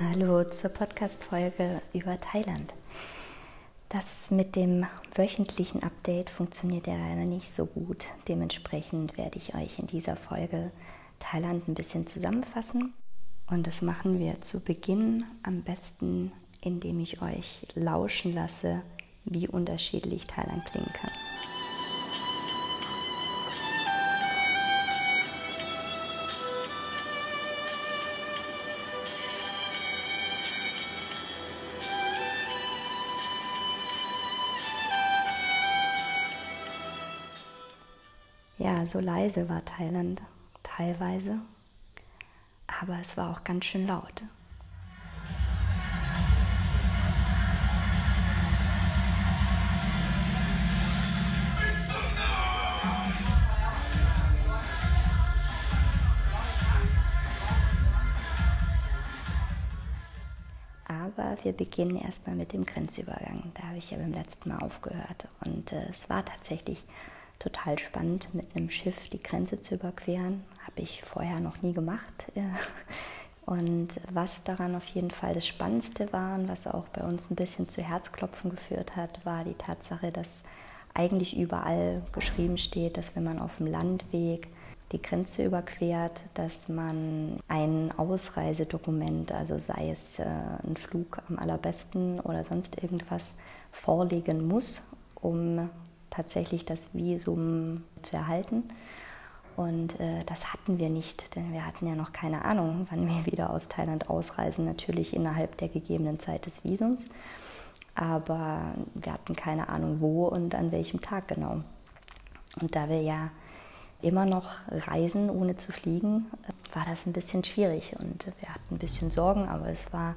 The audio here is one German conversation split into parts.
Hallo zur Podcast-Folge über Thailand. Das mit dem wöchentlichen Update funktioniert ja leider nicht so gut. Dementsprechend werde ich euch in dieser Folge Thailand ein bisschen zusammenfassen. Und das machen wir zu Beginn am besten, indem ich euch lauschen lasse, wie unterschiedlich Thailand klingen kann. Ja, so leise war Thailand teilweise, aber es war auch ganz schön laut. Aber wir beginnen erstmal mit dem Grenzübergang. Da habe ich ja beim letzten Mal aufgehört. Und äh, es war tatsächlich total spannend, mit einem Schiff die Grenze zu überqueren. Habe ich vorher noch nie gemacht. Und was daran auf jeden Fall das Spannendste war und was auch bei uns ein bisschen zu Herzklopfen geführt hat, war die Tatsache, dass eigentlich überall geschrieben steht, dass wenn man auf dem Landweg die Grenze überquert, dass man ein Ausreisedokument, also sei es äh, ein Flug am allerbesten oder sonst irgendwas, vorlegen muss, um tatsächlich das Visum zu erhalten. Und äh, das hatten wir nicht, denn wir hatten ja noch keine Ahnung, wann wir wieder aus Thailand ausreisen, natürlich innerhalb der gegebenen Zeit des Visums. Aber wir hatten keine Ahnung, wo und an welchem Tag genau. Und da wir ja immer noch reisen, ohne zu fliegen, war das ein bisschen schwierig. Und wir hatten ein bisschen Sorgen, aber es war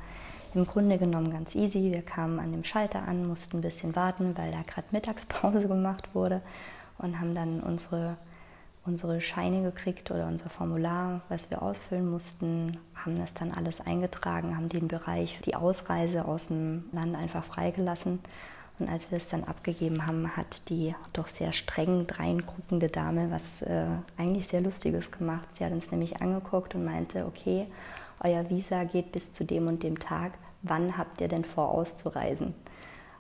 im Grunde genommen ganz easy. Wir kamen an dem Schalter an, mussten ein bisschen warten, weil da gerade Mittagspause gemacht wurde und haben dann unsere, unsere Scheine gekriegt oder unser Formular, was wir ausfüllen mussten, haben das dann alles eingetragen, haben den Bereich die Ausreise aus dem Land einfach freigelassen. Und als wir es dann abgegeben haben, hat die doch sehr streng dreinguckende Dame was äh, eigentlich sehr Lustiges gemacht. Sie hat uns nämlich angeguckt und meinte, okay, euer Visa geht bis zu dem und dem Tag wann habt ihr denn vor auszureisen?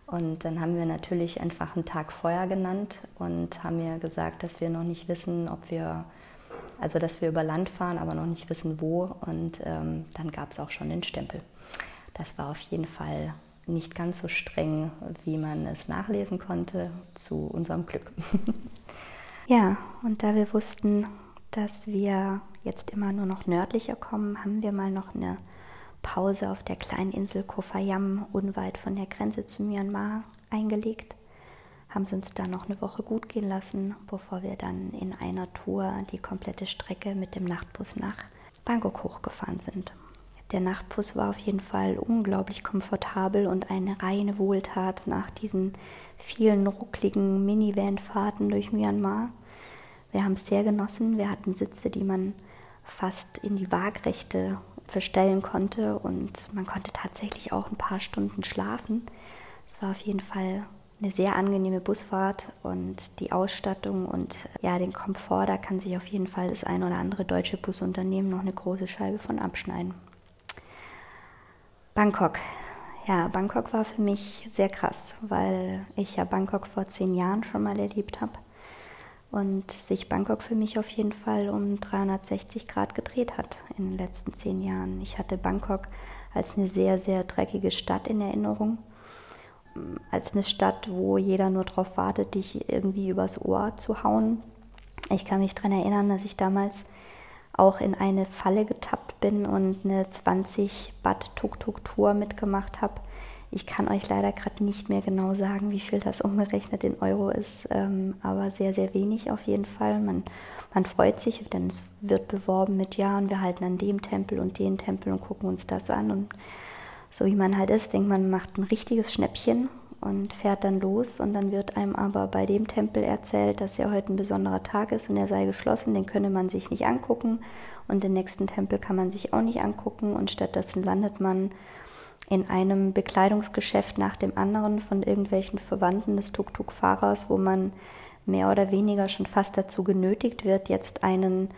Und dann haben wir natürlich einfach einen Tag vorher genannt und haben mir gesagt, dass wir noch nicht wissen, ob wir, also dass wir über Land fahren, aber noch nicht wissen, wo. Und ähm, dann gab es auch schon den Stempel. Das war auf jeden Fall nicht ganz so streng, wie man es nachlesen konnte, zu unserem Glück. ja, und da wir wussten, dass wir jetzt immer nur noch nördlicher kommen, haben wir mal noch eine Pause auf der kleinen Insel Kofayam unweit von der Grenze zu Myanmar eingelegt, haben sie uns da noch eine Woche gut gehen lassen, bevor wir dann in einer Tour die komplette Strecke mit dem Nachtbus nach Bangkok hochgefahren sind. Der Nachtbus war auf jeden Fall unglaublich komfortabel und eine reine Wohltat nach diesen vielen ruckligen Minivan-Fahrten durch Myanmar. Wir haben es sehr genossen. Wir hatten Sitze, die man fast in die Waagrechte verstellen konnte und man konnte tatsächlich auch ein paar Stunden schlafen. Es war auf jeden Fall eine sehr angenehme Busfahrt und die Ausstattung und ja, den Komfort, da kann sich auf jeden Fall das ein oder andere deutsche Busunternehmen noch eine große Scheibe von abschneiden. Bangkok. Ja, Bangkok war für mich sehr krass, weil ich ja Bangkok vor zehn Jahren schon mal erlebt habe und sich Bangkok für mich auf jeden Fall um 360 Grad gedreht hat in den letzten zehn Jahren. Ich hatte Bangkok als eine sehr, sehr dreckige Stadt in Erinnerung, als eine Stadt, wo jeder nur darauf wartet, dich irgendwie übers Ohr zu hauen. Ich kann mich daran erinnern, dass ich damals auch in eine Falle getappt bin und eine 20 Bad Tuk-Tuk-Tour mitgemacht habe ich kann euch leider gerade nicht mehr genau sagen, wie viel das umgerechnet in Euro ist, ähm, aber sehr, sehr wenig auf jeden Fall. Man, man freut sich, denn es wird beworben mit Ja und wir halten an dem Tempel und den Tempel und gucken uns das an. Und so wie man halt ist, denkt man, macht ein richtiges Schnäppchen und fährt dann los und dann wird einem aber bei dem Tempel erzählt, dass ja heute ein besonderer Tag ist und er sei geschlossen, den könne man sich nicht angucken und den nächsten Tempel kann man sich auch nicht angucken und stattdessen landet man in einem Bekleidungsgeschäft nach dem anderen von irgendwelchen Verwandten des Tuk-Tuk-Fahrers, wo man mehr oder weniger schon fast dazu genötigt wird, jetzt einen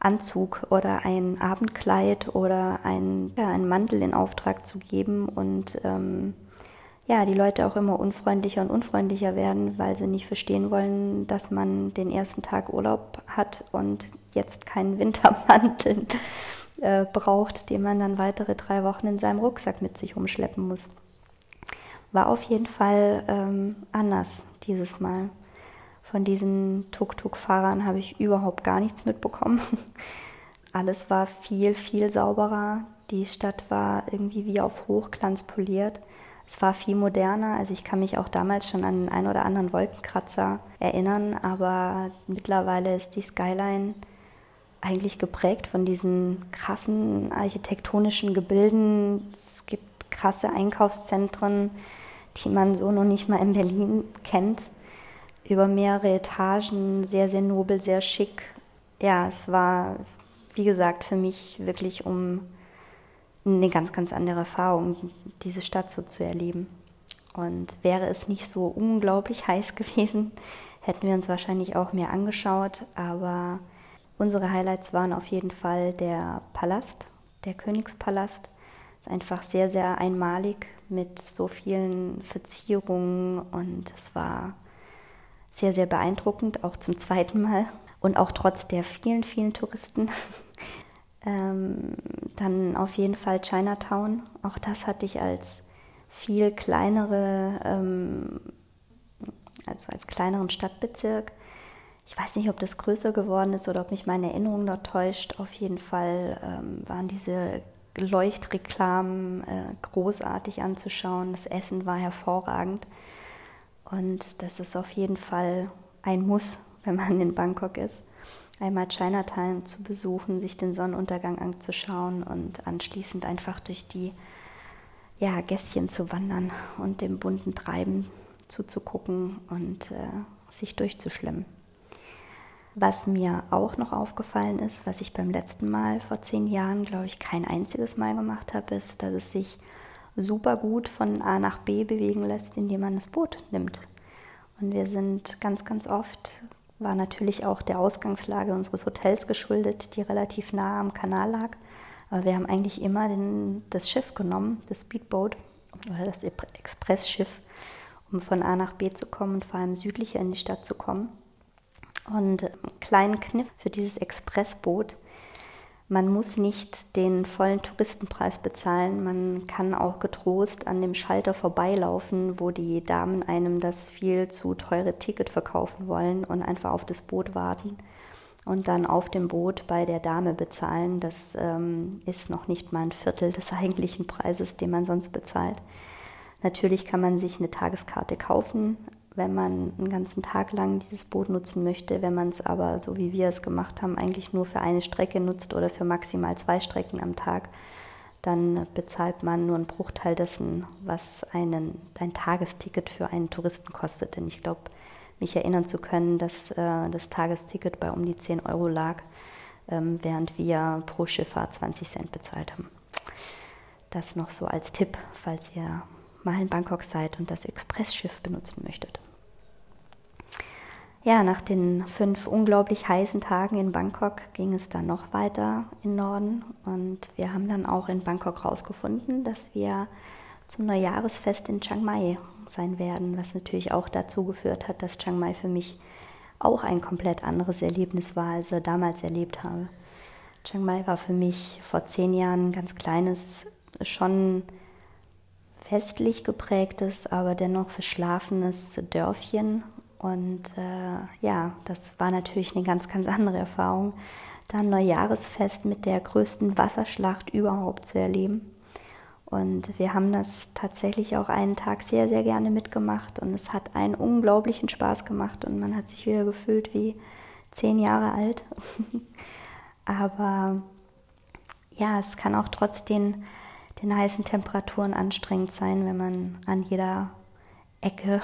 Anzug oder ein Abendkleid oder ein, ja, einen Mantel in Auftrag zu geben und ähm, ja, die Leute auch immer unfreundlicher und unfreundlicher werden, weil sie nicht verstehen wollen, dass man den ersten Tag Urlaub hat und jetzt keinen Wintermantel äh, braucht, den man dann weitere drei Wochen in seinem Rucksack mit sich umschleppen muss. War auf jeden Fall ähm, anders dieses Mal. Von diesen Tuk-Tuk-Fahrern habe ich überhaupt gar nichts mitbekommen. Alles war viel, viel sauberer. Die Stadt war irgendwie wie auf Hochglanz poliert. Es war viel moderner. Also ich kann mich auch damals schon an einen oder anderen Wolkenkratzer erinnern, aber mittlerweile ist die Skyline eigentlich geprägt von diesen krassen architektonischen Gebilden. Es gibt krasse Einkaufszentren, die man so noch nicht mal in Berlin kennt. Über mehrere Etagen, sehr, sehr nobel, sehr schick. Ja, es war, wie gesagt, für mich wirklich um eine ganz, ganz andere Erfahrung, diese Stadt so zu erleben. Und wäre es nicht so unglaublich heiß gewesen, hätten wir uns wahrscheinlich auch mehr angeschaut. Aber unsere Highlights waren auf jeden Fall der Palast, der Königspalast. Ist einfach sehr, sehr einmalig mit so vielen Verzierungen und es war sehr, sehr beeindruckend, auch zum zweiten Mal. Und auch trotz der vielen, vielen Touristen ähm, dann auf jeden Fall Chinatown. Auch das hatte ich als viel kleinere, ähm, also als kleineren Stadtbezirk. Ich weiß nicht, ob das größer geworden ist oder ob mich meine Erinnerung dort täuscht. Auf jeden Fall ähm, waren diese Leuchtreklamen äh, großartig anzuschauen. Das Essen war hervorragend. Und das ist auf jeden Fall ein Muss, wenn man in Bangkok ist einmal Chinatown zu besuchen, sich den Sonnenuntergang anzuschauen und anschließend einfach durch die ja, Gässchen zu wandern und dem bunten Treiben zuzugucken und äh, sich durchzuschlemmen. Was mir auch noch aufgefallen ist, was ich beim letzten Mal vor zehn Jahren, glaube ich, kein einziges Mal gemacht habe, ist, dass es sich super gut von A nach B bewegen lässt, indem man das Boot nimmt. Und wir sind ganz, ganz oft war natürlich auch der Ausgangslage unseres Hotels geschuldet, die relativ nah am Kanal lag. Aber wir haben eigentlich immer den, das Schiff genommen, das Speedboat oder das Expressschiff, um von A nach B zu kommen und vor allem südlicher in die Stadt zu kommen. Und einen kleinen Kniff für dieses Expressboot man muss nicht den vollen Touristenpreis bezahlen. Man kann auch getrost an dem Schalter vorbeilaufen, wo die Damen einem das viel zu teure Ticket verkaufen wollen und einfach auf das Boot warten und dann auf dem Boot bei der Dame bezahlen. Das ähm, ist noch nicht mal ein Viertel des eigentlichen Preises, den man sonst bezahlt. Natürlich kann man sich eine Tageskarte kaufen, wenn man einen ganzen Tag lang dieses Boot nutzen möchte. Wenn man es aber, so wie wir es gemacht haben, eigentlich nur für eine Strecke nutzt oder für maximal zwei Strecken am Tag, dann bezahlt man nur einen Bruchteil dessen, was einen, ein Tagesticket für einen Touristen kostet. Denn ich glaube, mich erinnern zu können, dass äh, das Tagesticket bei um die 10 Euro lag, ähm, während wir pro Schifffahrt 20 Cent bezahlt haben. Das noch so als Tipp, falls ihr mal in Bangkok seid und das Expressschiff benutzen möchtet. Ja, nach den fünf unglaublich heißen Tagen in Bangkok ging es dann noch weiter in Norden und wir haben dann auch in Bangkok herausgefunden, dass wir zum Neujahresfest in Chiang Mai sein werden, was natürlich auch dazu geführt hat, dass Chiang Mai für mich auch ein komplett anderes Erlebnis war, als ich damals erlebt habe. Chiang Mai war für mich vor zehn Jahren ein ganz kleines, schon westlich geprägtes, aber dennoch verschlafenes Dörfchen. Und äh, ja, das war natürlich eine ganz, ganz andere Erfahrung, dann Neujahresfest mit der größten Wasserschlacht überhaupt zu erleben. Und wir haben das tatsächlich auch einen Tag sehr, sehr gerne mitgemacht und es hat einen unglaublichen Spaß gemacht und man hat sich wieder gefühlt wie zehn Jahre alt. Aber ja, es kann auch trotz den den heißen Temperaturen anstrengend sein, wenn man an jeder Ecke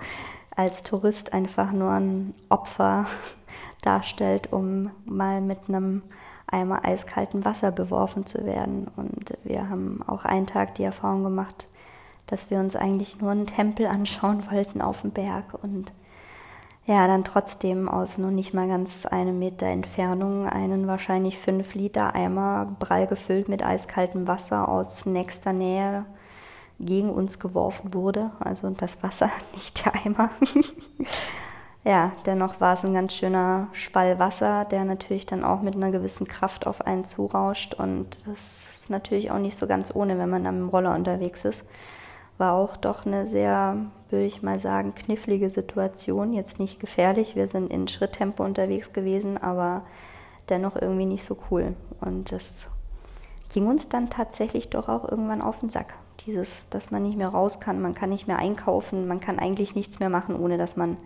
als Tourist einfach nur ein Opfer darstellt, um mal mit einem Eimer eiskalten Wasser beworfen zu werden. Und wir haben auch einen Tag die Erfahrung gemacht, dass wir uns eigentlich nur einen Tempel anschauen wollten auf dem Berg. Und ja, dann trotzdem aus noch nicht mal ganz einem Meter Entfernung einen wahrscheinlich fünf Liter Eimer prall gefüllt mit eiskaltem Wasser aus nächster Nähe gegen uns geworfen wurde. Also das Wasser, nicht der Eimer. ja, dennoch war es ein ganz schöner Schwall Wasser, der natürlich dann auch mit einer gewissen Kraft auf einen zurauscht. Und das ist natürlich auch nicht so ganz ohne, wenn man am Roller unterwegs ist. War auch doch eine sehr, würde ich mal sagen, knifflige Situation. Jetzt nicht gefährlich, wir sind in Schritttempo unterwegs gewesen, aber dennoch irgendwie nicht so cool. Und das ging uns dann tatsächlich doch auch irgendwann auf den Sack. Dieses, dass man nicht mehr raus kann, man kann nicht mehr einkaufen, man kann eigentlich nichts mehr machen, ohne dass man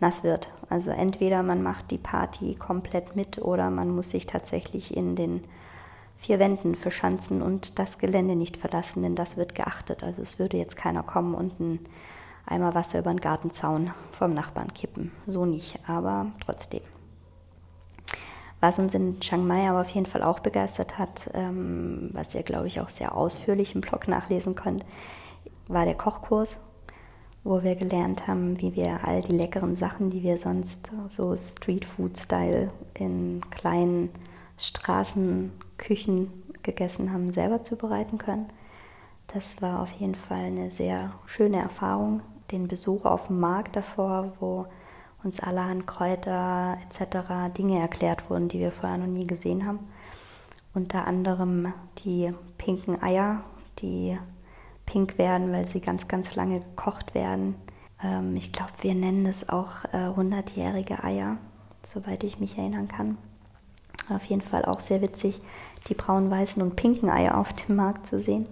nass wird. Also entweder man macht die Party komplett mit oder man muss sich tatsächlich in den vier Wänden verschanzen und das Gelände nicht verlassen, denn das wird geachtet. Also es würde jetzt keiner kommen und ein Eimer Wasser über den Gartenzaun vom Nachbarn kippen. So nicht, aber trotzdem. Was uns in Chiang Mai aber auf jeden Fall auch begeistert hat, ähm, was ihr, glaube ich, auch sehr ausführlich im Blog nachlesen könnt, war der Kochkurs, wo wir gelernt haben, wie wir all die leckeren Sachen, die wir sonst so Streetfood-Style in kleinen Straßenküchen gegessen haben, selber zubereiten können. Das war auf jeden Fall eine sehr schöne Erfahrung. Den Besuch auf dem Markt davor, wo uns allerhand Kräuter etc. Dinge erklärt wurden, die wir vorher noch nie gesehen haben. Unter anderem die pinken Eier, die pink werden, weil sie ganz, ganz lange gekocht werden. Ähm, ich glaube, wir nennen es auch äh, 100-jährige Eier, soweit ich mich erinnern kann. Auf jeden Fall auch sehr witzig, die braun, weißen und pinken Eier auf dem Markt zu sehen.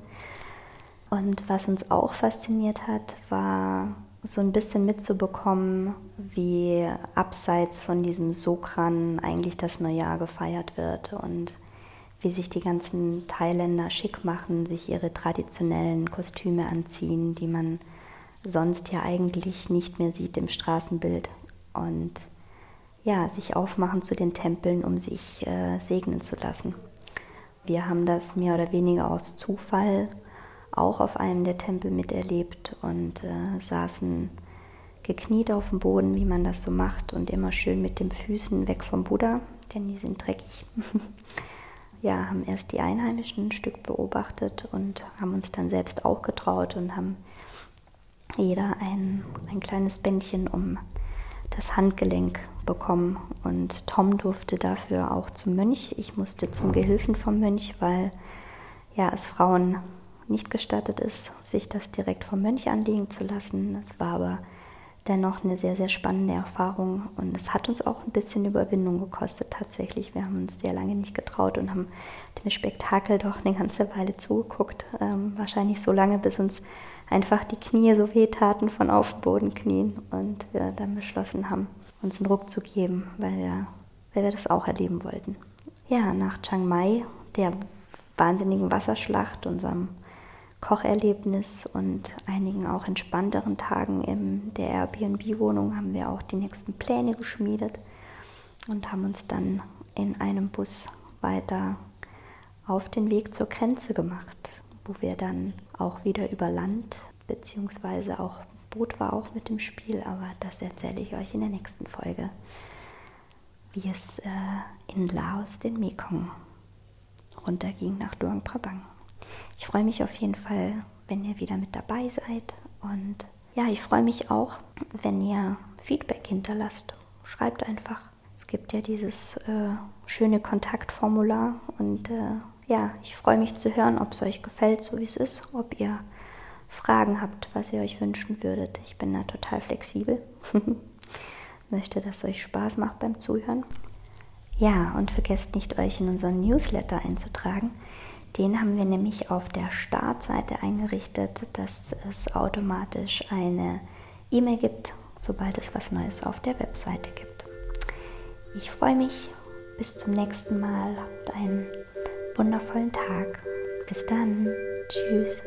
Und was uns auch fasziniert hat, war so ein bisschen mitzubekommen, wie abseits von diesem Sokran eigentlich das Neujahr gefeiert wird und wie sich die ganzen Thailänder schick machen, sich ihre traditionellen Kostüme anziehen, die man sonst ja eigentlich nicht mehr sieht im Straßenbild. Und ja, sich aufmachen zu den Tempeln, um sich äh, segnen zu lassen. Wir haben das mehr oder weniger aus Zufall auch auf einem der Tempel miterlebt und äh, saßen gekniet auf dem Boden, wie man das so macht, und immer schön mit den Füßen weg vom Buddha, denn die sind dreckig. ja, haben erst die Einheimischen ein Stück beobachtet und haben uns dann selbst auch getraut und haben jeder ein, ein kleines Bändchen um das Handgelenk bekommen. Und Tom durfte dafür auch zum Mönch. Ich musste zum Gehilfen vom Mönch, weil ja, es Frauen nicht gestattet ist, sich das direkt vom Mönch anlegen zu lassen. Es war aber dennoch eine sehr, sehr spannende Erfahrung und es hat uns auch ein bisschen Überwindung gekostet tatsächlich. Wir haben uns sehr lange nicht getraut und haben dem Spektakel doch eine ganze Weile zugeguckt. Ähm, wahrscheinlich so lange, bis uns einfach die Knie so wehtaten von auf dem Boden knien und wir dann beschlossen haben, uns einen Ruck zu geben, weil wir, weil wir das auch erleben wollten. Ja, nach Chiang Mai, der wahnsinnigen Wasserschlacht, unserem Kocherlebnis und einigen auch entspannteren Tagen in der Airbnb-Wohnung haben wir auch die nächsten Pläne geschmiedet und haben uns dann in einem Bus weiter auf den Weg zur Grenze gemacht, wo wir dann auch wieder über Land, beziehungsweise auch Boot war auch mit dem Spiel, aber das erzähle ich euch in der nächsten Folge, wie es äh, in Laos den Mekong runterging nach Luang Prabang. Ich freue mich auf jeden Fall, wenn ihr wieder mit dabei seid. Und ja, ich freue mich auch, wenn ihr Feedback hinterlasst. Schreibt einfach. Es gibt ja dieses äh, schöne Kontaktformular. Und äh, ja, ich freue mich zu hören, ob es euch gefällt, so wie es ist. Ob ihr Fragen habt, was ihr euch wünschen würdet. Ich bin da total flexibel. Möchte, dass es euch Spaß macht beim Zuhören. Ja, und vergesst nicht, euch in unseren Newsletter einzutragen. Den haben wir nämlich auf der Startseite eingerichtet, dass es automatisch eine E-Mail gibt, sobald es was Neues auf der Webseite gibt. Ich freue mich. Bis zum nächsten Mal. Habt einen wundervollen Tag. Bis dann. Tschüss.